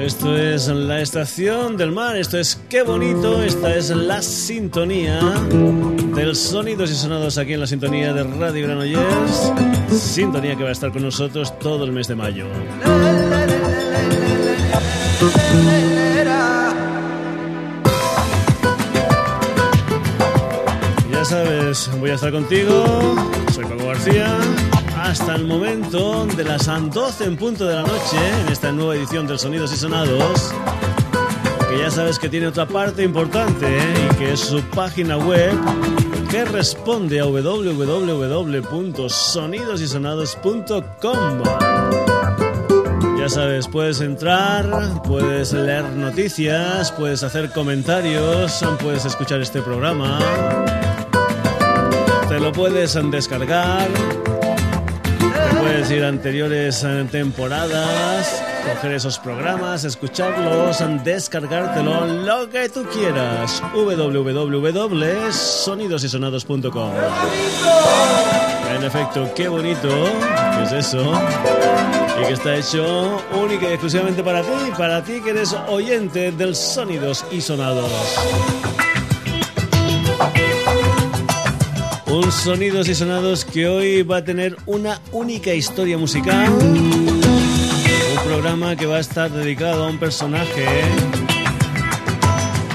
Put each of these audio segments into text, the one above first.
Esto es la estación del mar, esto es qué bonito, esta es la sintonía del Sonidos y Sonados aquí en la sintonía de Radio Granollers, sintonía que va a estar con nosotros todo el mes de mayo. Ya sabes, voy a estar contigo, soy Paco García hasta el momento de las 12 en punto de la noche en esta nueva edición del Sonidos y Sonados. Que ya sabes que tiene otra parte importante ¿eh? y que es su página web responde a www.sonidosysonados.com. Ya sabes, puedes entrar, puedes leer noticias, puedes hacer comentarios, puedes escuchar este programa, te lo puedes descargar. Puedes ir a anteriores eh, temporadas, coger esos programas, escucharlos, descargártelo, lo que tú quieras. www.sonidosysonados.com En efecto, qué bonito es eso. Y que está hecho única y exclusivamente para ti, para ti que eres oyente del Sonidos y Sonados. Un Sonidos y Sonados que hoy va a tener una única historia musical. Un programa que va a estar dedicado a un personaje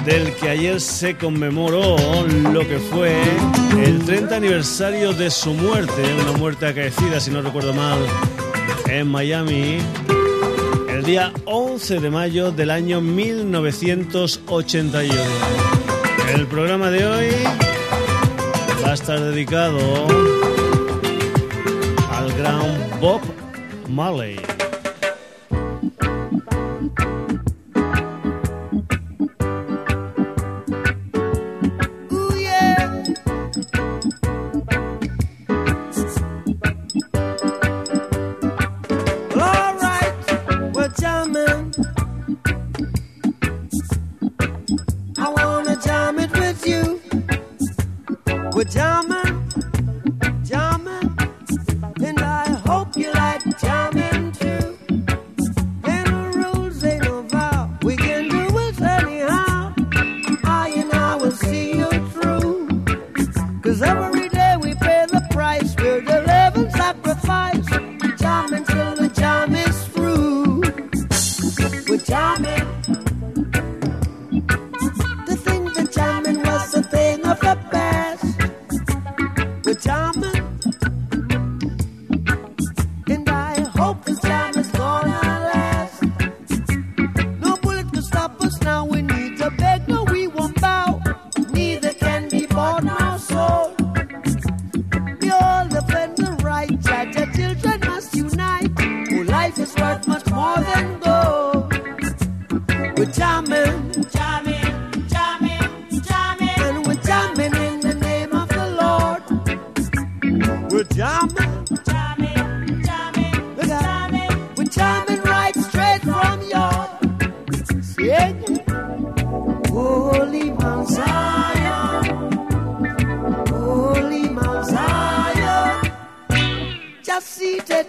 del que ayer se conmemoró lo que fue el 30 aniversario de su muerte, una muerte acaecida, si no recuerdo mal, en Miami, el día 11 de mayo del año 1981. El programa de hoy va a estar dedicado al gran Bob Marley.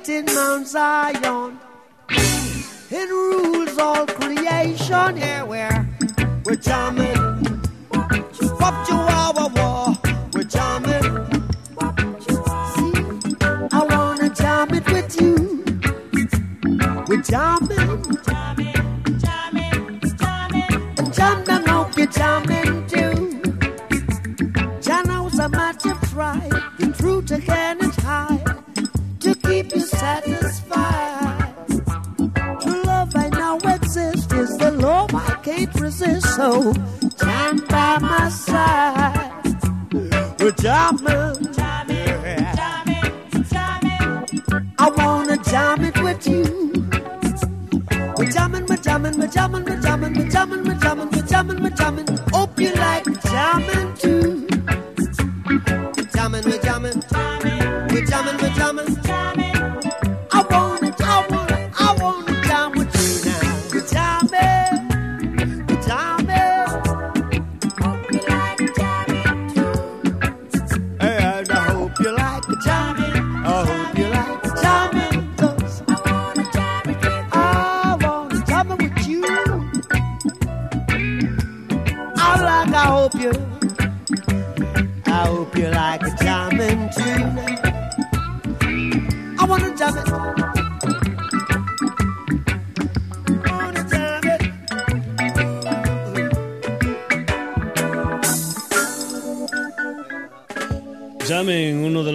sit in Mount Zion and rules all creation. Yeah, we're, we're jamming. can't resist. So stand by my side. We're jumping.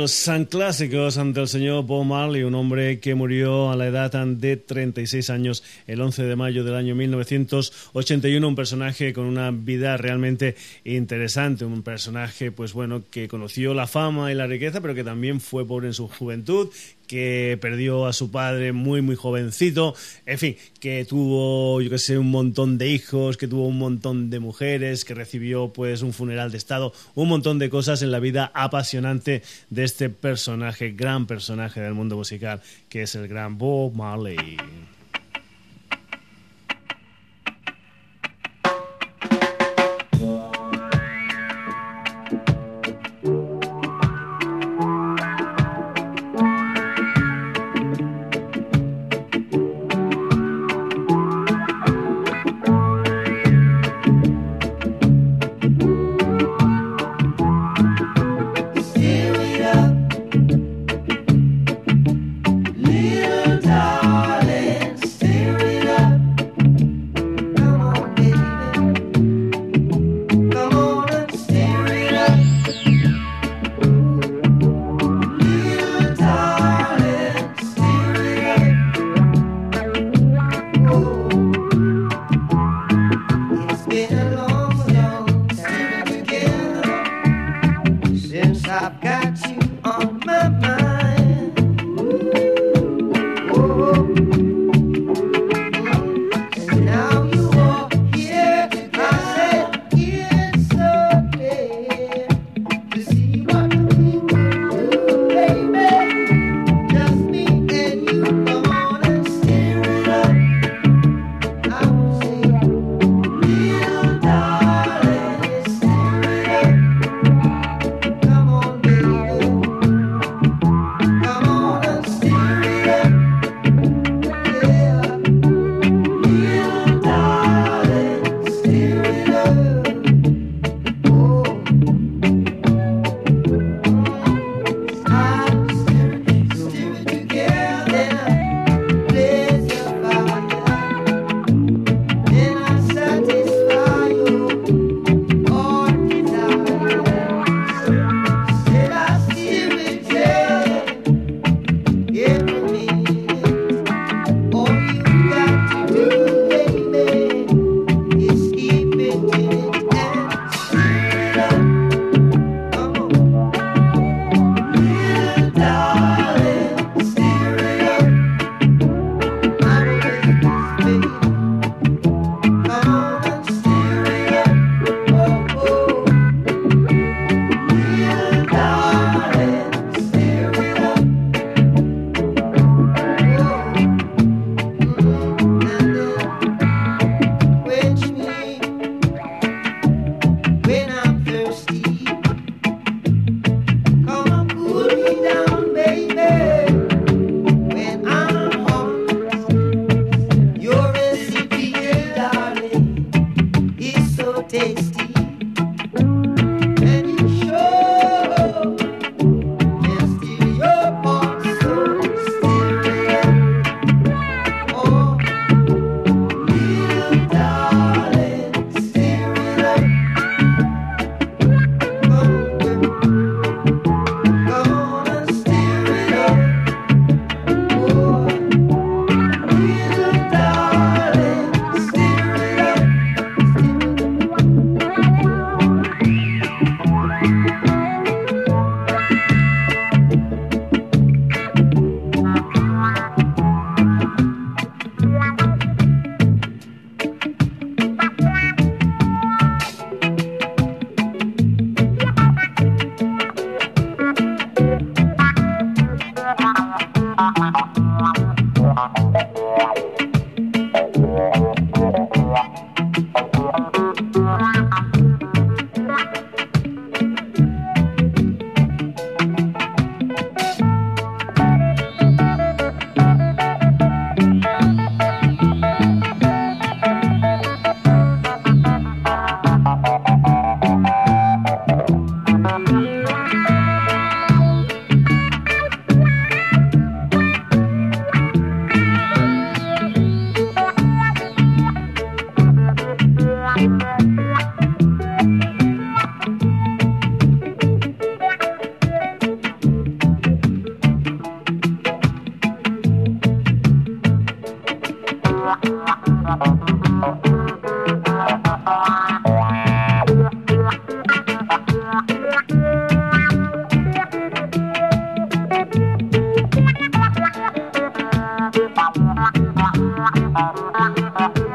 San clásicos ante el señor Bob Marley, un hombre que murió a la edad de 36 años el 11 de mayo del año 1981, un personaje con una vida realmente interesante, un personaje pues bueno que conoció la fama y la riqueza, pero que también fue pobre en su juventud, que perdió a su padre muy muy jovencito, en fin, que tuvo yo que sé un montón de hijos, que tuvo un montón de mujeres, que recibió pues un funeral de estado, un montón de cosas en la vida apasionante de este personaje, gran personaje del mundo musical, que es el gran Bob Marley.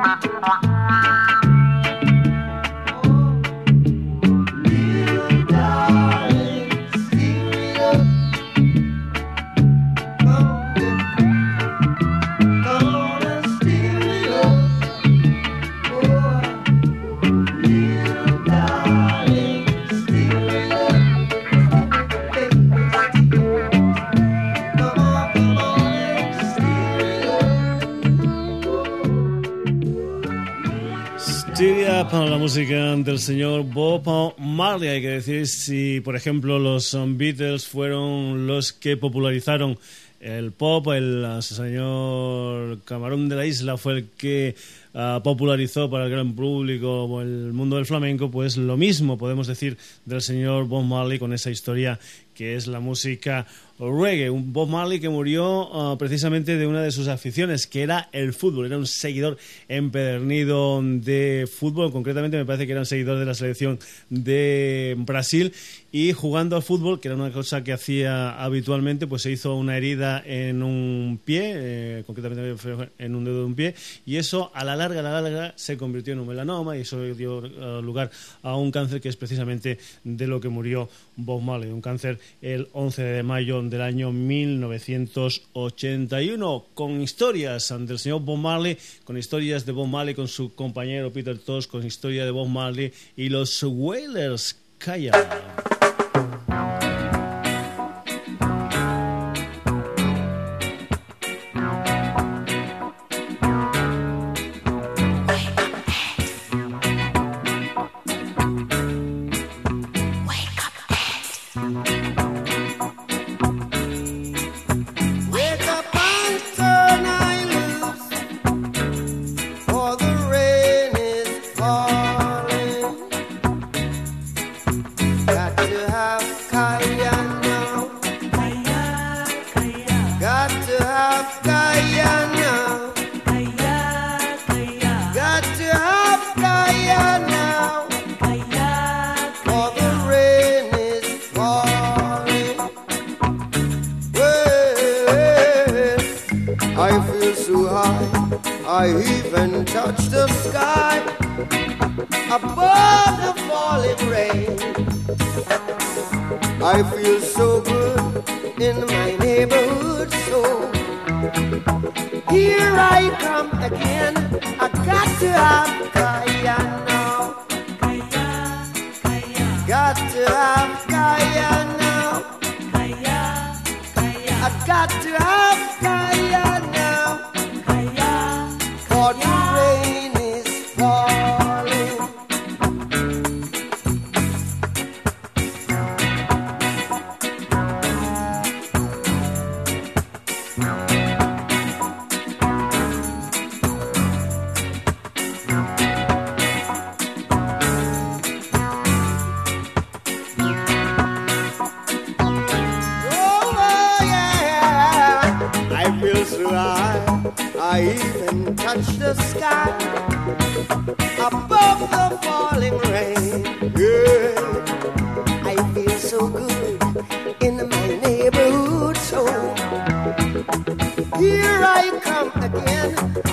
มา la música del señor Bob Marley. Hay que decir si, por ejemplo, los Beatles fueron los que popularizaron el pop, el señor Camarón de la Isla fue el que ah, popularizó para el gran público el mundo del flamenco, pues lo mismo podemos decir del señor Bob Marley con esa historia que es la música reggae. Un Bob Marley que murió ah, precisamente de una de sus aficiones, que era el fútbol. Era un seguidor empedernido de fútbol, concretamente me parece que era un seguidor de la selección de Brasil y jugando al fútbol, que era una cosa que hacía habitualmente, pues se hizo una herida en un pie, eh, concretamente en un dedo de un pie, y eso a la larga, a la larga, se convirtió en un melanoma y eso dio eh, lugar a un cáncer que es precisamente de lo que murió Bob Marley, un cáncer el 11 de mayo del año 1981, con historias del señor Bob Marley, con historias de Bob Marley con su compañero Peter Tosh, con historia de Bob Marley y los Wailers. Calla.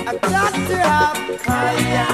I got to have fire.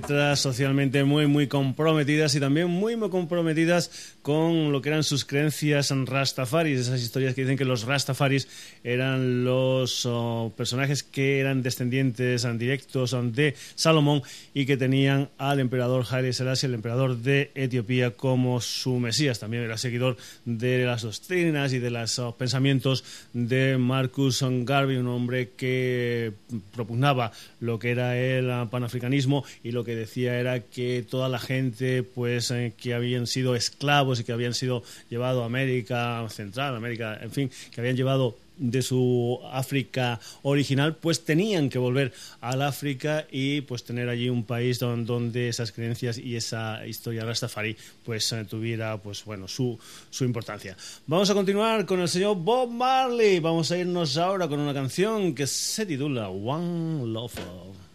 Con socialmente muy muy comprometidas y también muy muy comprometidas con lo que eran sus creencias rastafaris, esas historias que dicen que los rastafaris eran los oh, personajes que eran descendientes directos de Salomón y que tenían al emperador Haile Selassie, el emperador de Etiopía, como su mesías. También era seguidor de las doctrinas y de los oh, pensamientos de Marcus Garvey, un hombre que propugnaba lo que era el panafricanismo y lo que decía era que toda la gente pues eh, que habían sido esclavos y que habían sido llevados a América Central, América, en fin, que habían llevado de su África original, pues tenían que volver al África y pues tener allí un país donde, esas creencias y esa historia Rastafari pues eh, tuviera pues bueno su, su importancia. Vamos a continuar con el señor Bob Marley. Vamos a irnos ahora con una canción que se titula One Love.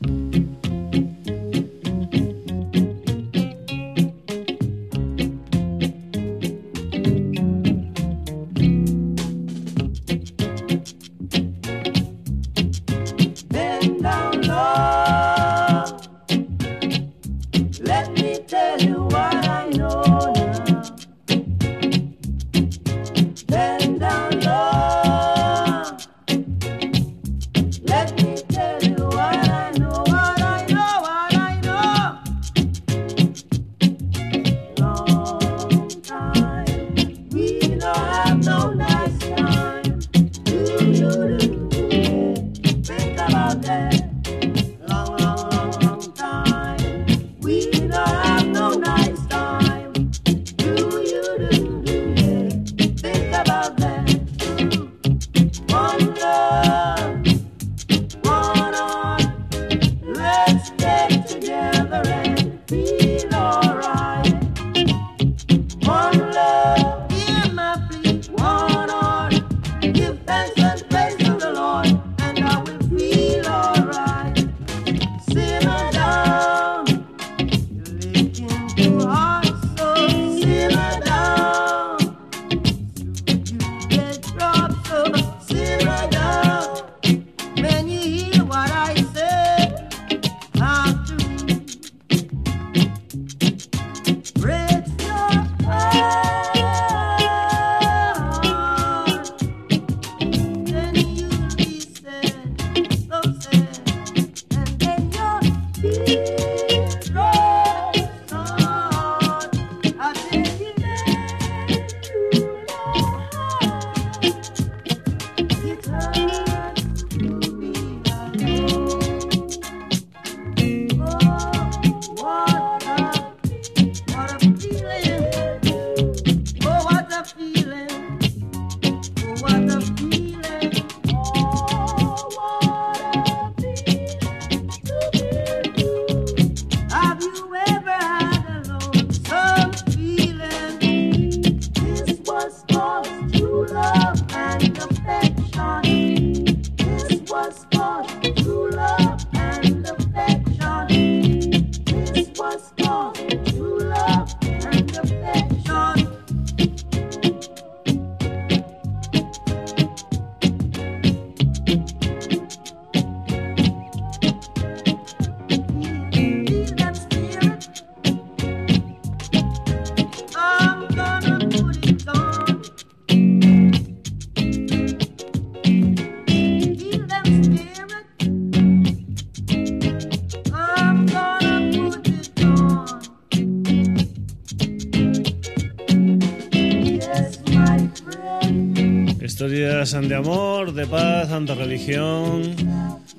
De amor, de paz, de religión,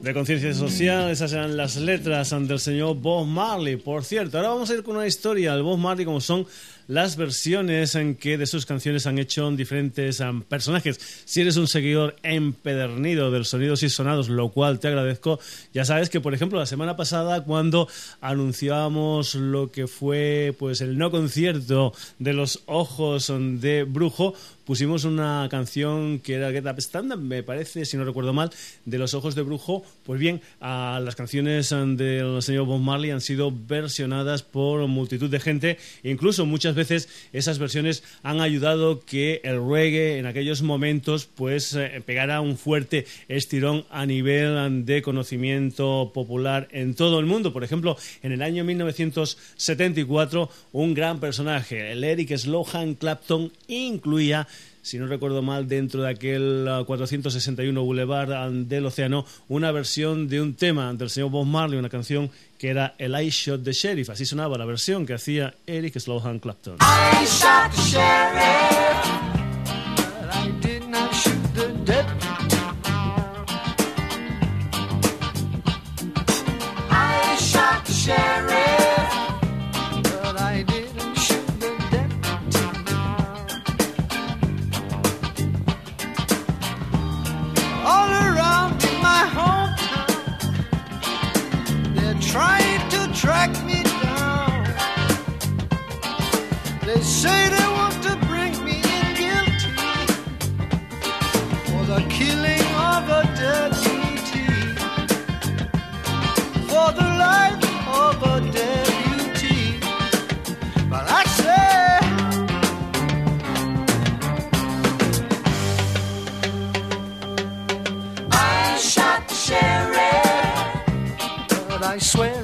de conciencia social. Esas eran las letras del señor Bob Marley. Por cierto, ahora vamos a ir con una historia del Bob Marley como son las versiones en que de sus canciones han hecho diferentes personajes. Si eres un seguidor empedernido del Sonidos y Sonados, lo cual te agradezco, ya sabes que, por ejemplo, la semana pasada, cuando anunciábamos lo que fue pues el no concierto de los ojos de Brujo, pusimos una canción que era Get Up Stand me parece, si no recuerdo mal, de Los Ojos de Brujo. Pues bien, a las canciones del señor Bob Marley han sido versionadas por multitud de gente. Incluso muchas veces esas versiones han ayudado que el reggae en aquellos momentos pues eh, pegara un fuerte estirón a nivel de conocimiento popular en todo el mundo. Por ejemplo, en el año 1974, un gran personaje, el Eric Slohan Clapton, incluía si no recuerdo mal, dentro de aquel 461 uh, Boulevard del Océano, una versión de un tema del señor Bob Marley, una canción que era el I Shot the Sheriff. Así sonaba la versión que hacía Eric Slohan Clapton. Shot sheriff, track me down. They say they want to bring me in guilty for the killing of a deputy, for the life of a deputy. But I say, I shot the but I swear.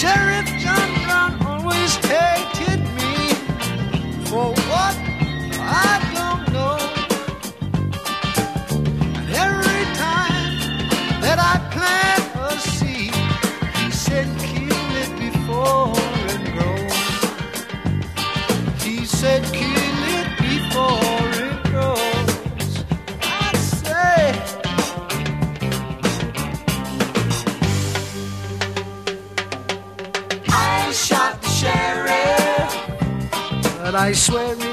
Sheriff John Brown always takes. I swear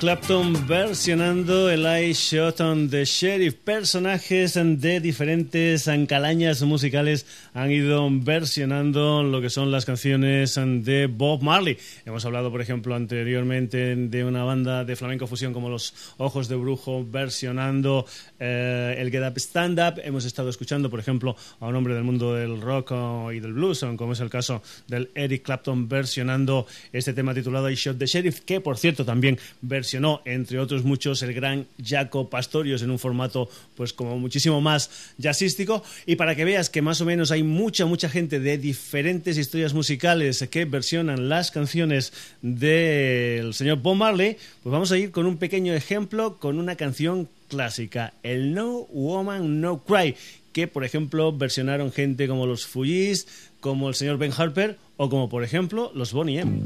Clapton versionando el I Shot on the Sheriff. Personajes de diferentes calañas musicales han ido versionando lo que son las canciones de Bob Marley. Hemos hablado, por ejemplo, anteriormente de una banda de flamenco fusión como Los Ojos de Brujo versionando eh, el Get Up Stand Up. Hemos estado escuchando, por ejemplo, a un hombre del mundo del rock oh, y del blues, como es el caso del Eric Clapton versionando este tema titulado I Shot the Sheriff, que por cierto también versionó, entre otros muchos, el gran Jaco Pastorius en un formato pues como muchísimo más jazzístico. Y para que veas que más o menos hay mucha, mucha gente de diferentes historias musicales que versionan las canciones del señor Bob Marley, pues vamos a ir con un pequeño ejemplo con una canción clásica, el No Woman No Cry, que por ejemplo versionaron gente como los Fugees, como el señor Ben Harper o como por ejemplo los Bonnie M.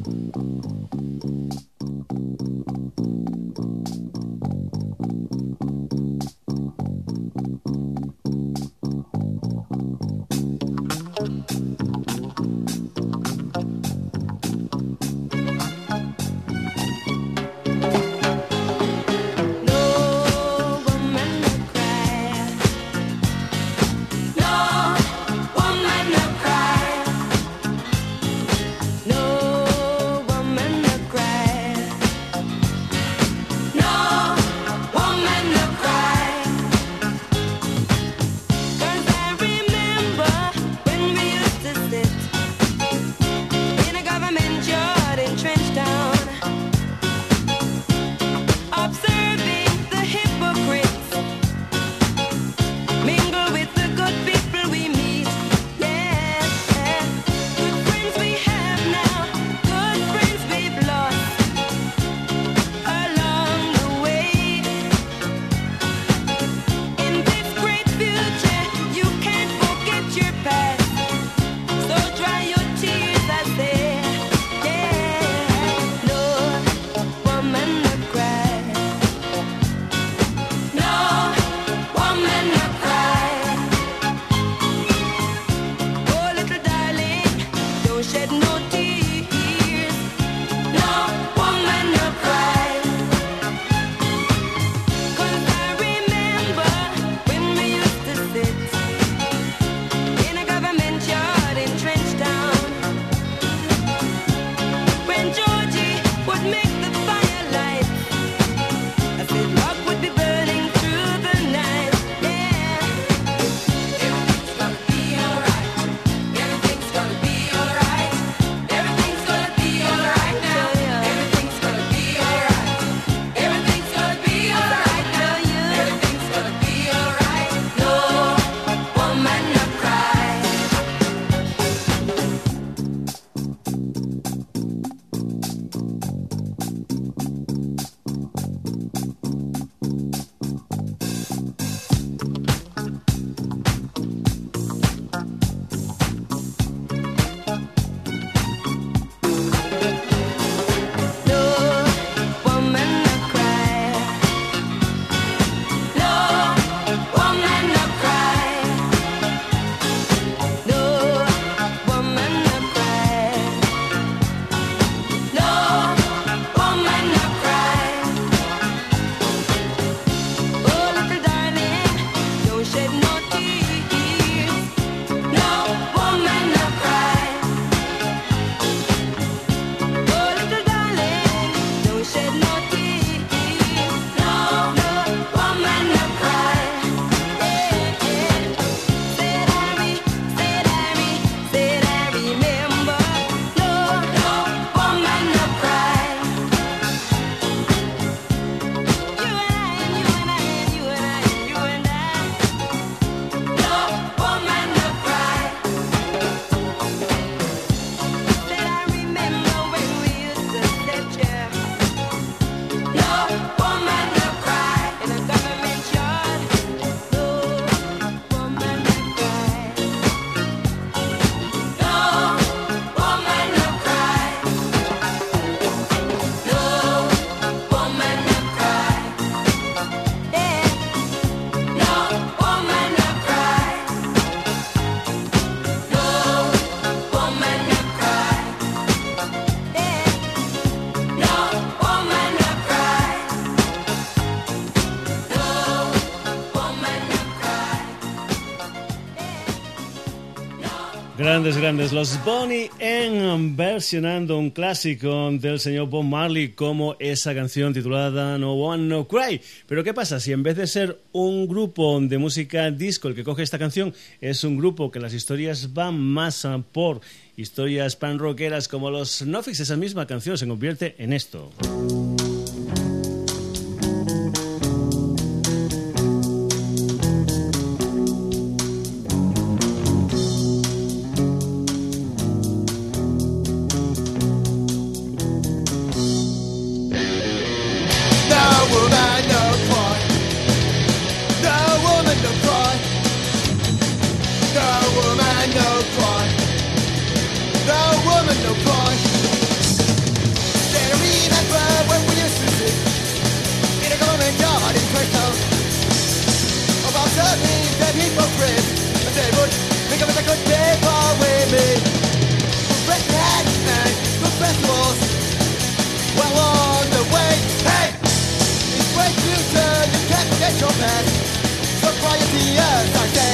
Grandes, grandes. Los Bonnie en versionando un clásico del señor Bob Marley como esa canción titulada No One No Cry. Pero ¿qué pasa? Si en vez de ser un grupo de música disco el que coge esta canción, es un grupo que las historias van más por historias pan rockeras como los Nofix, esa misma canción se convierte en esto. your past. Look for your I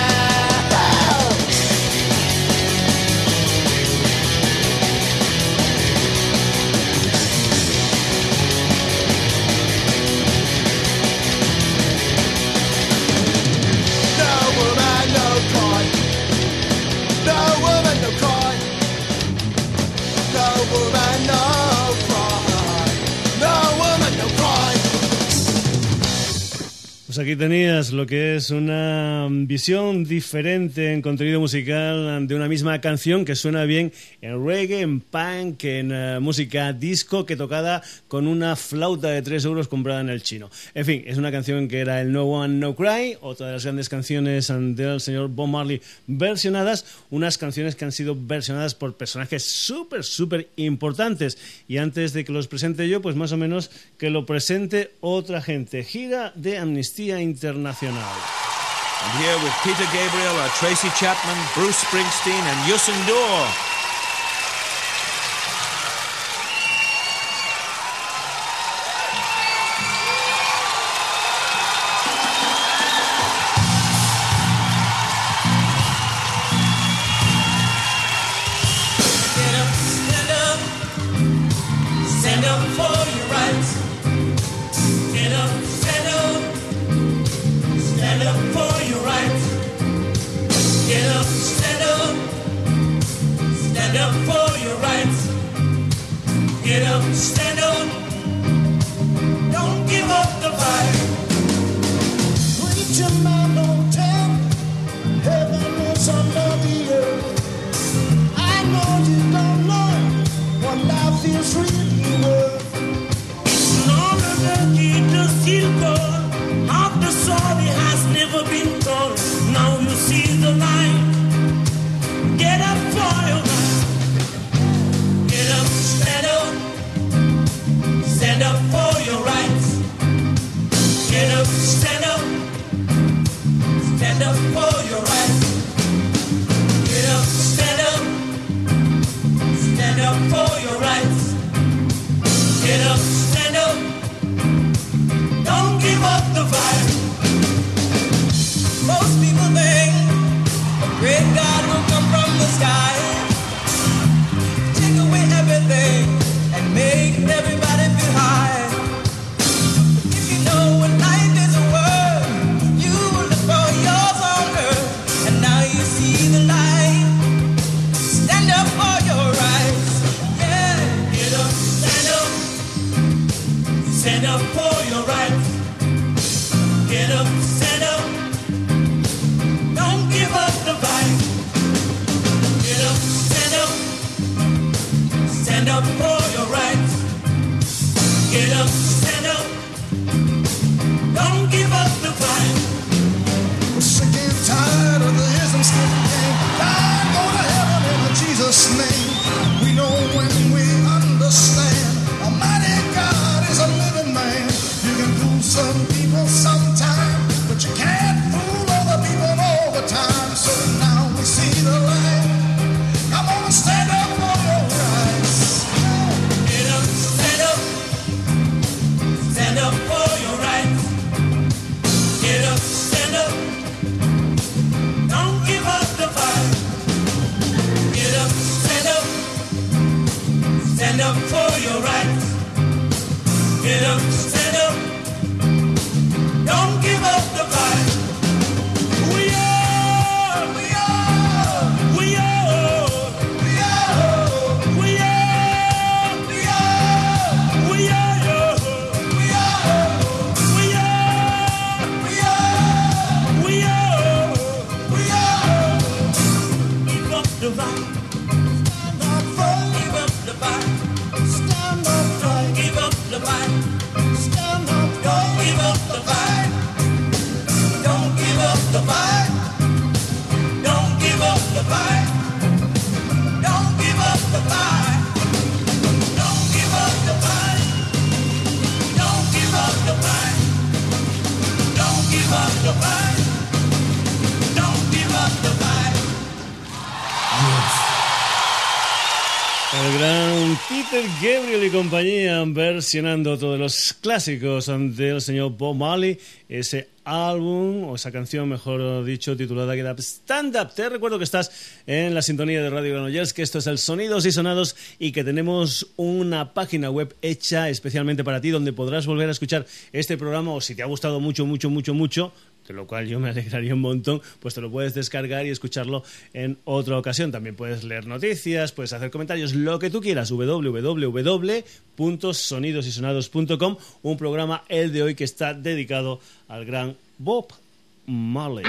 aquí tenías lo que es una visión diferente en contenido musical de una misma canción que suena bien en reggae, en punk, en eh, música disco, que tocada con una flauta de 3 euros comprada en el chino. En fin, es una canción que era el No One No Cry, otra de las grandes canciones del señor Bob Marley versionadas, unas canciones que han sido versionadas por personajes súper, súper importantes. Y antes de que los presente yo, pues más o menos que lo presente otra gente. Gira de Amnistía Internacional. And here with Peter Gabriel are Tracy Chapman, Bruce Springsteen, and Yusin enough Dor. Gabriel y compañía versionando todos los clásicos del señor Bob Marley, ese álbum, o esa canción, mejor dicho, titulada Get Up Stand Up. Te recuerdo que estás en la sintonía de Radio Granollers, que esto es el Sonidos y Sonados y que tenemos una página web hecha especialmente para ti donde podrás volver a escuchar este programa o si te ha gustado mucho, mucho, mucho, mucho, de lo cual yo me alegraría un montón, pues te lo puedes descargar y escucharlo en otra ocasión. También puedes leer noticias, puedes hacer comentarios, lo que tú quieras, www.sonidosysonados.com, un programa, el de hoy, que está dedicado al gran Bob Marley.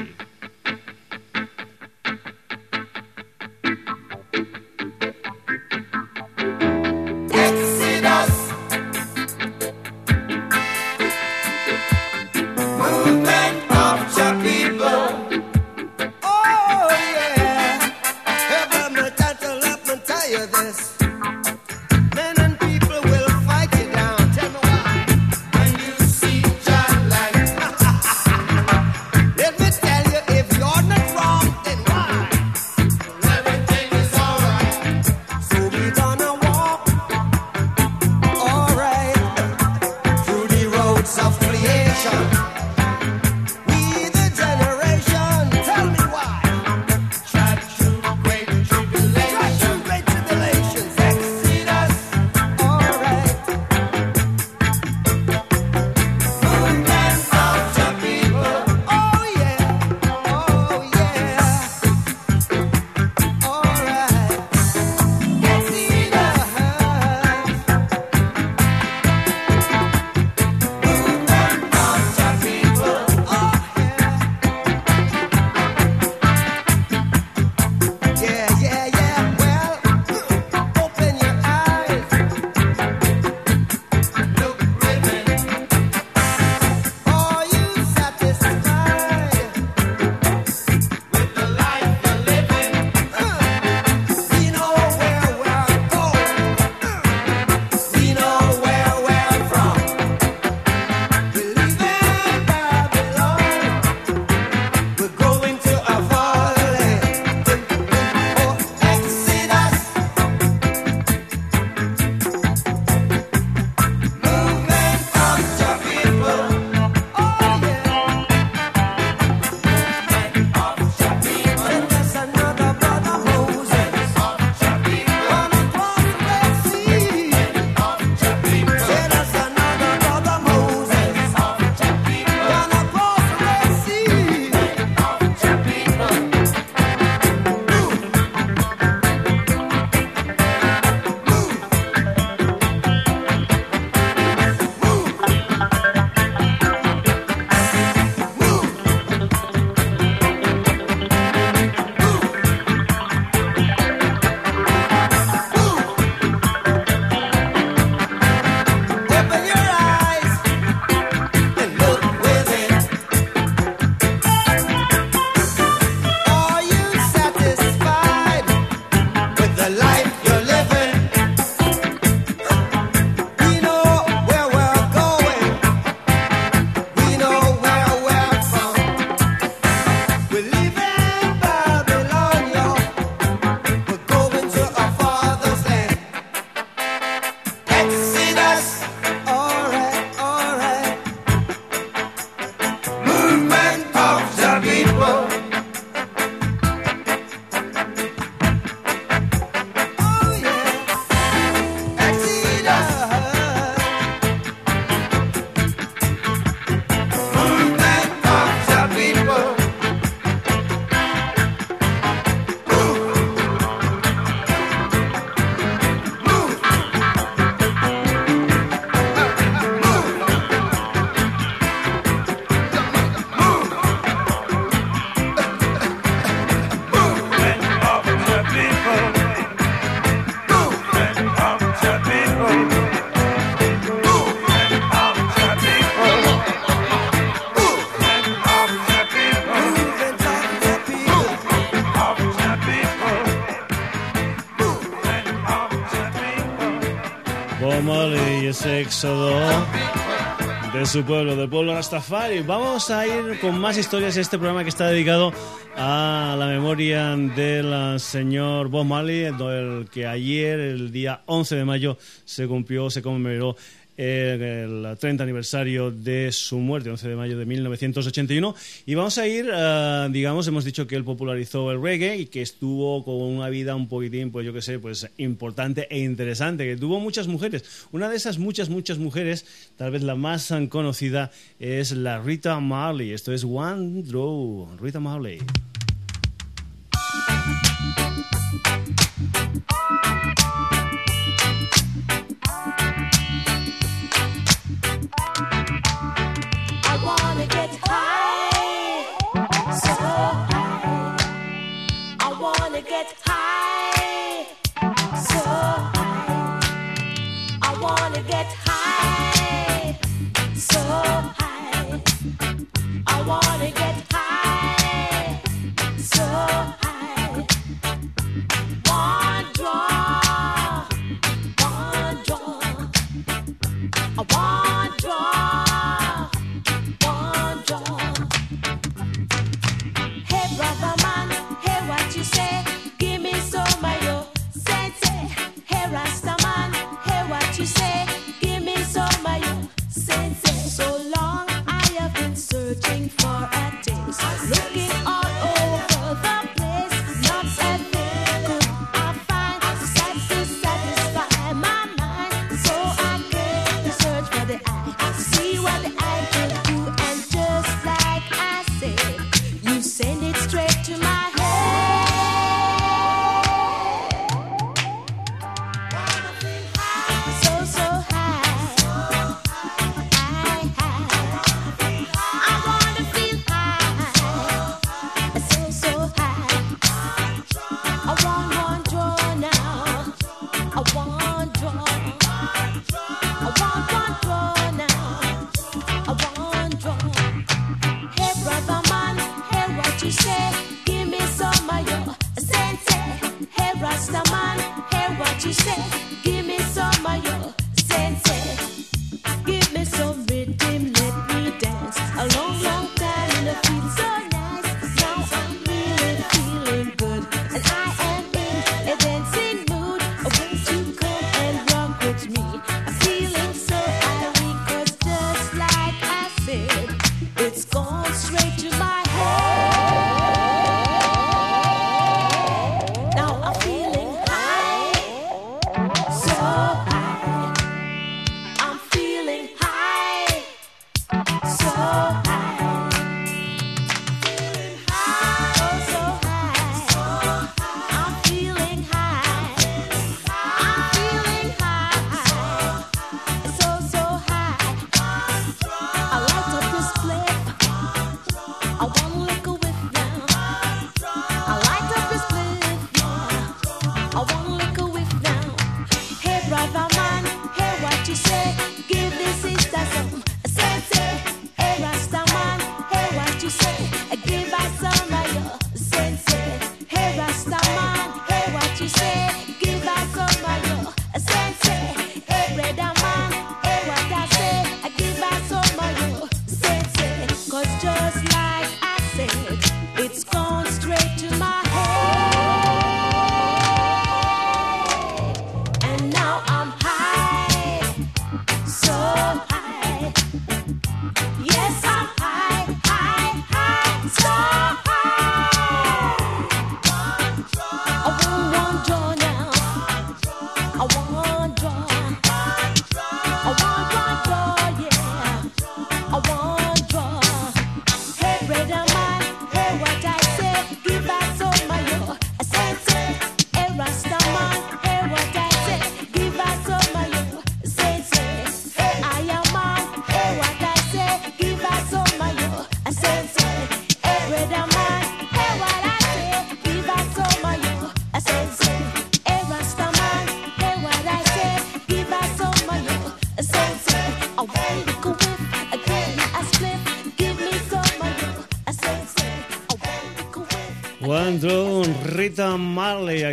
De su pueblo, del pueblo Rastafari. Vamos a ir con más historias este programa que está dedicado a la memoria del señor Bob Marley, el que ayer, el día 11 de mayo, se cumplió, se conmemoró el 30 aniversario de su muerte, 11 de mayo de 1981. Y vamos a ir, eh, digamos, hemos dicho que él popularizó el reggae y que estuvo con una vida un poquitín, pues yo qué sé, pues importante e interesante, que tuvo muchas mujeres. Una de esas muchas, muchas mujeres, tal vez la más conocida, es la Rita Marley. Esto es One Draw, Rita Marley.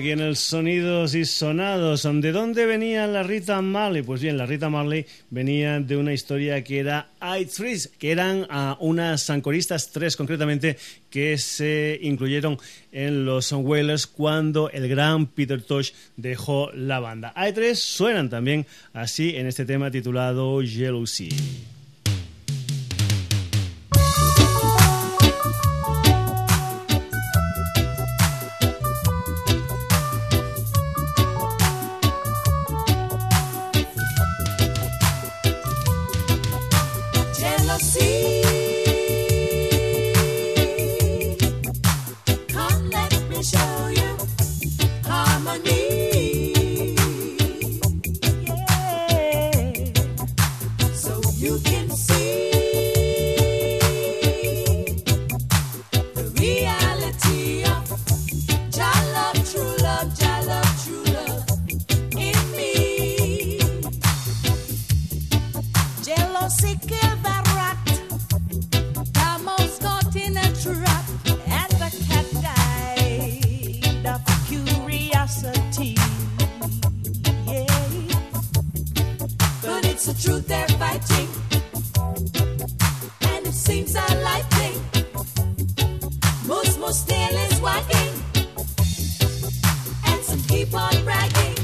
Aquí en el Sonidos y Sonados. ¿De dónde venía la Rita Marley? Pues bien, la Rita Marley venía de una historia que era I Trees, que eran uh, unas sancoristas, tres concretamente, que se incluyeron en los Wailers cuando el gran Peter Tosh dejó la banda. I tres suenan también así en este tema titulado Jealousy. It's the truth they're fighting. And it seems thing. Most, most is. And some keep on bragging.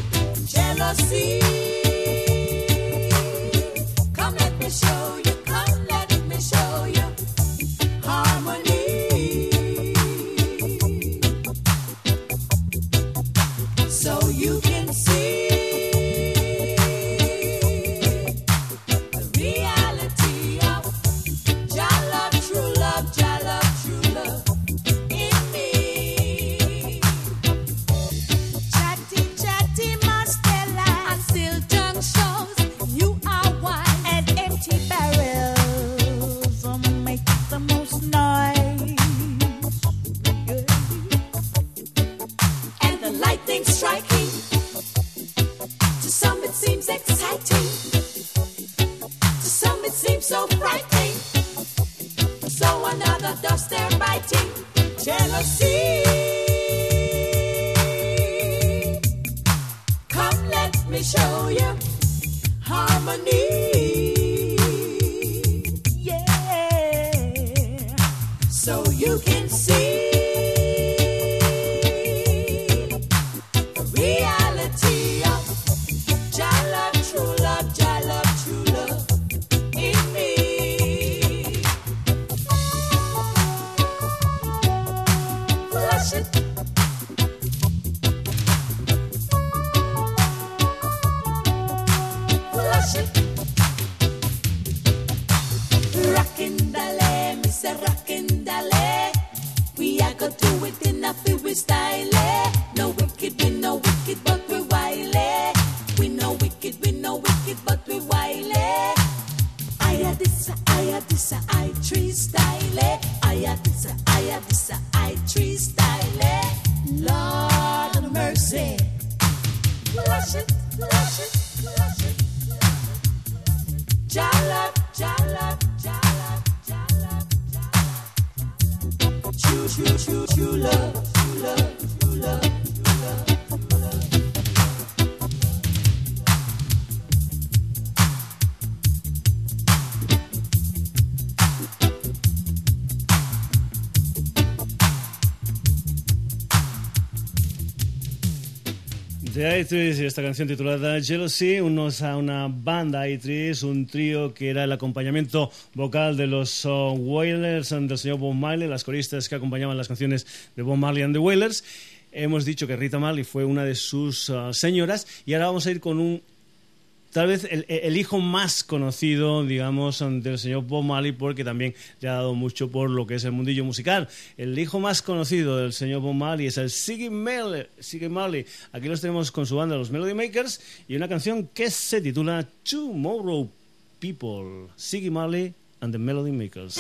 Jealousy. do it in a feel style. Esta canción titulada Jealousy, unos a una banda Itris, un trío que era el acompañamiento vocal de los uh, Wailers del señor Bob Marley, las coristas que acompañaban las canciones de Bob Marley and the Wailers. Hemos dicho que Rita Marley fue una de sus uh, señoras y ahora vamos a ir con un tal vez el, hijo más conocido, digamos, del señor Bob Marley, porque también le ha dado mucho por lo que es el mundillo musical. El hijo más conocido del señor Bob Marley es el Siggy Marley. Aquí los tenemos con su banda, los Melody Makers, y una canción que se titula Tomorrow People. Siggy Marley and the Melody Makers.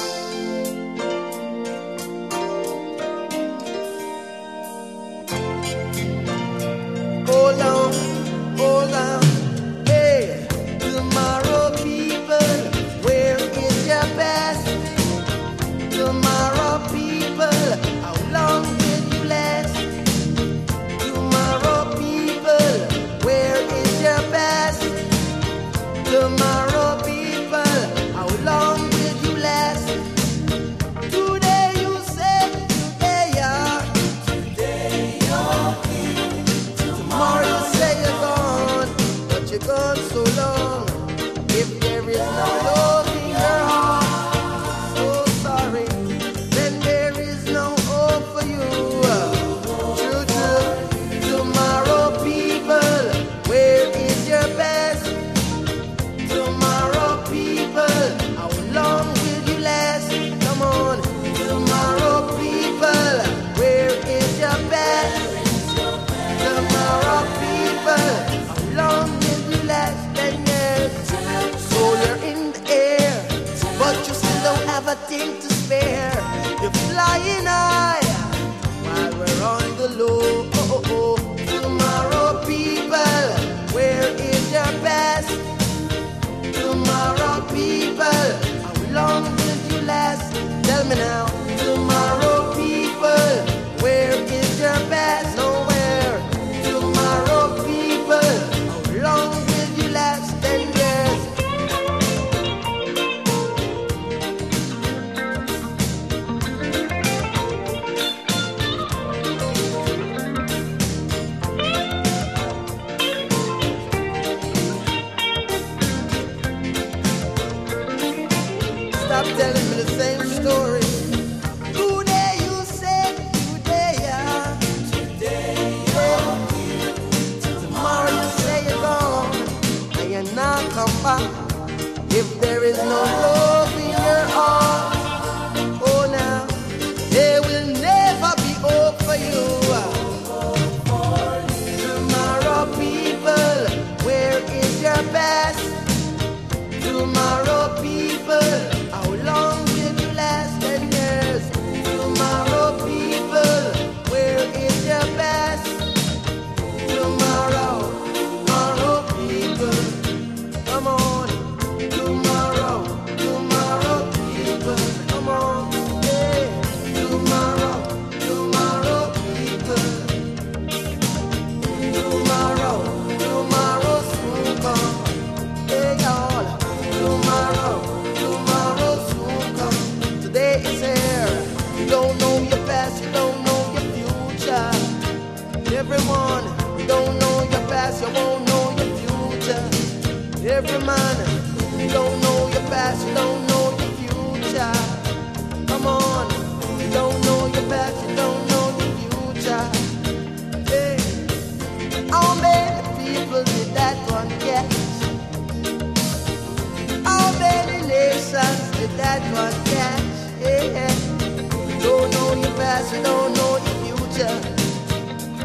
You don't know your future.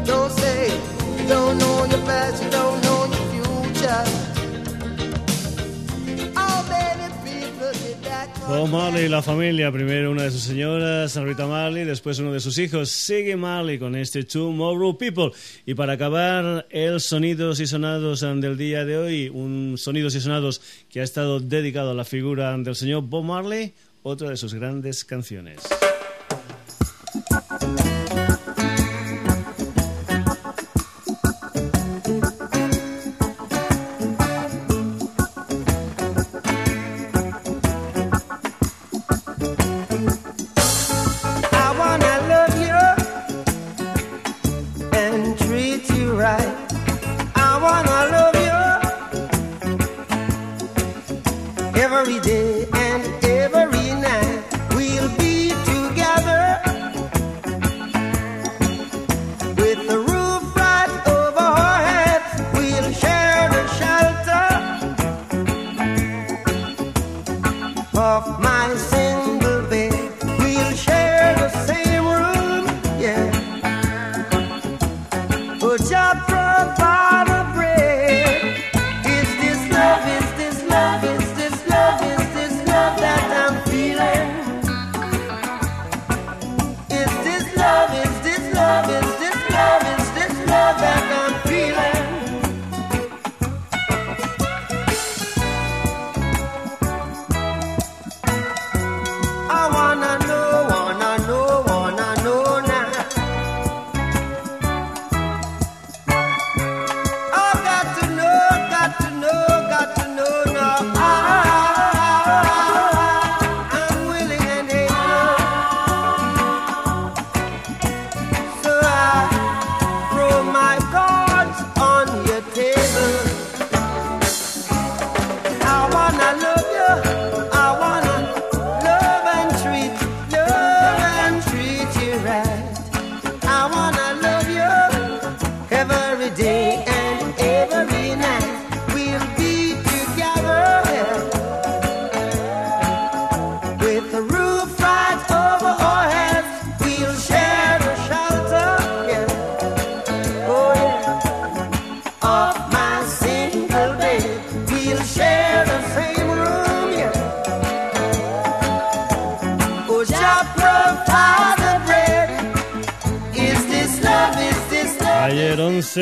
Don't say you don't know your past, you don't know your future. How many people did that Bob Marley y la familia, primero una de sus señoras, Rita Marley, después uno de sus hijos, Siggy Marley, con este Tomorrow People. Y para acabar, el Sonidos y Sonados del día de hoy, un Sonidos y Sonados que ha estado dedicado a la figura del señor Bob Marley, otra de sus grandes canciones.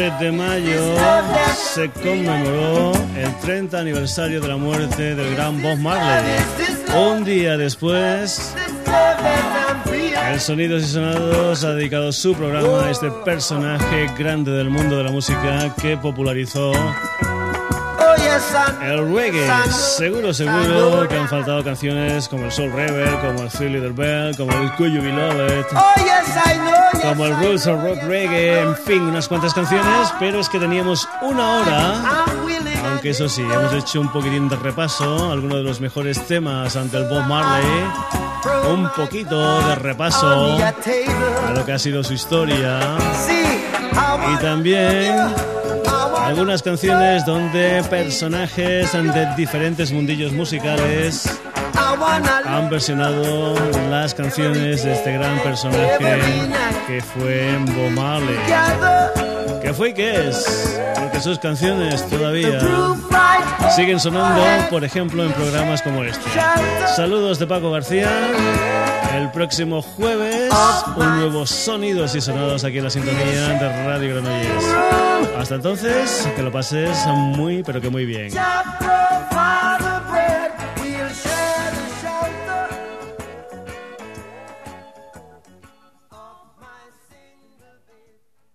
11 de mayo se conmemoró el 30 aniversario de la muerte del gran Bob Marley. Un día después, el Sonidos y Sonados ha dedicado su programa a este personaje grande del mundo de la música que popularizó el reggae. Seguro, seguro que han faltado canciones como el Soul Rebel, como el Three Little Bell, como el Could You Be Loved. Yes, I know. Yes, como el Roots of Rock Reggae, en fin, unas cuantas canciones, pero es que teníamos una hora, aunque eso sí, hemos hecho un poquitín de repaso, algunos de los mejores temas ante el Bob Marley, un poquito de repaso a lo que ha sido su historia y también algunas canciones donde personajes de diferentes mundillos musicales han versionado las canciones de este gran personaje que fue Bob Marley. ¿Qué fue y qué es? Porque sus canciones todavía siguen sonando, por ejemplo, en programas como este. Saludos de Paco García. El próximo jueves, un nuevo Sonidos y Sonados aquí en la sintonía de Radio Granollers. Hasta entonces, que lo pases muy, pero que muy bien.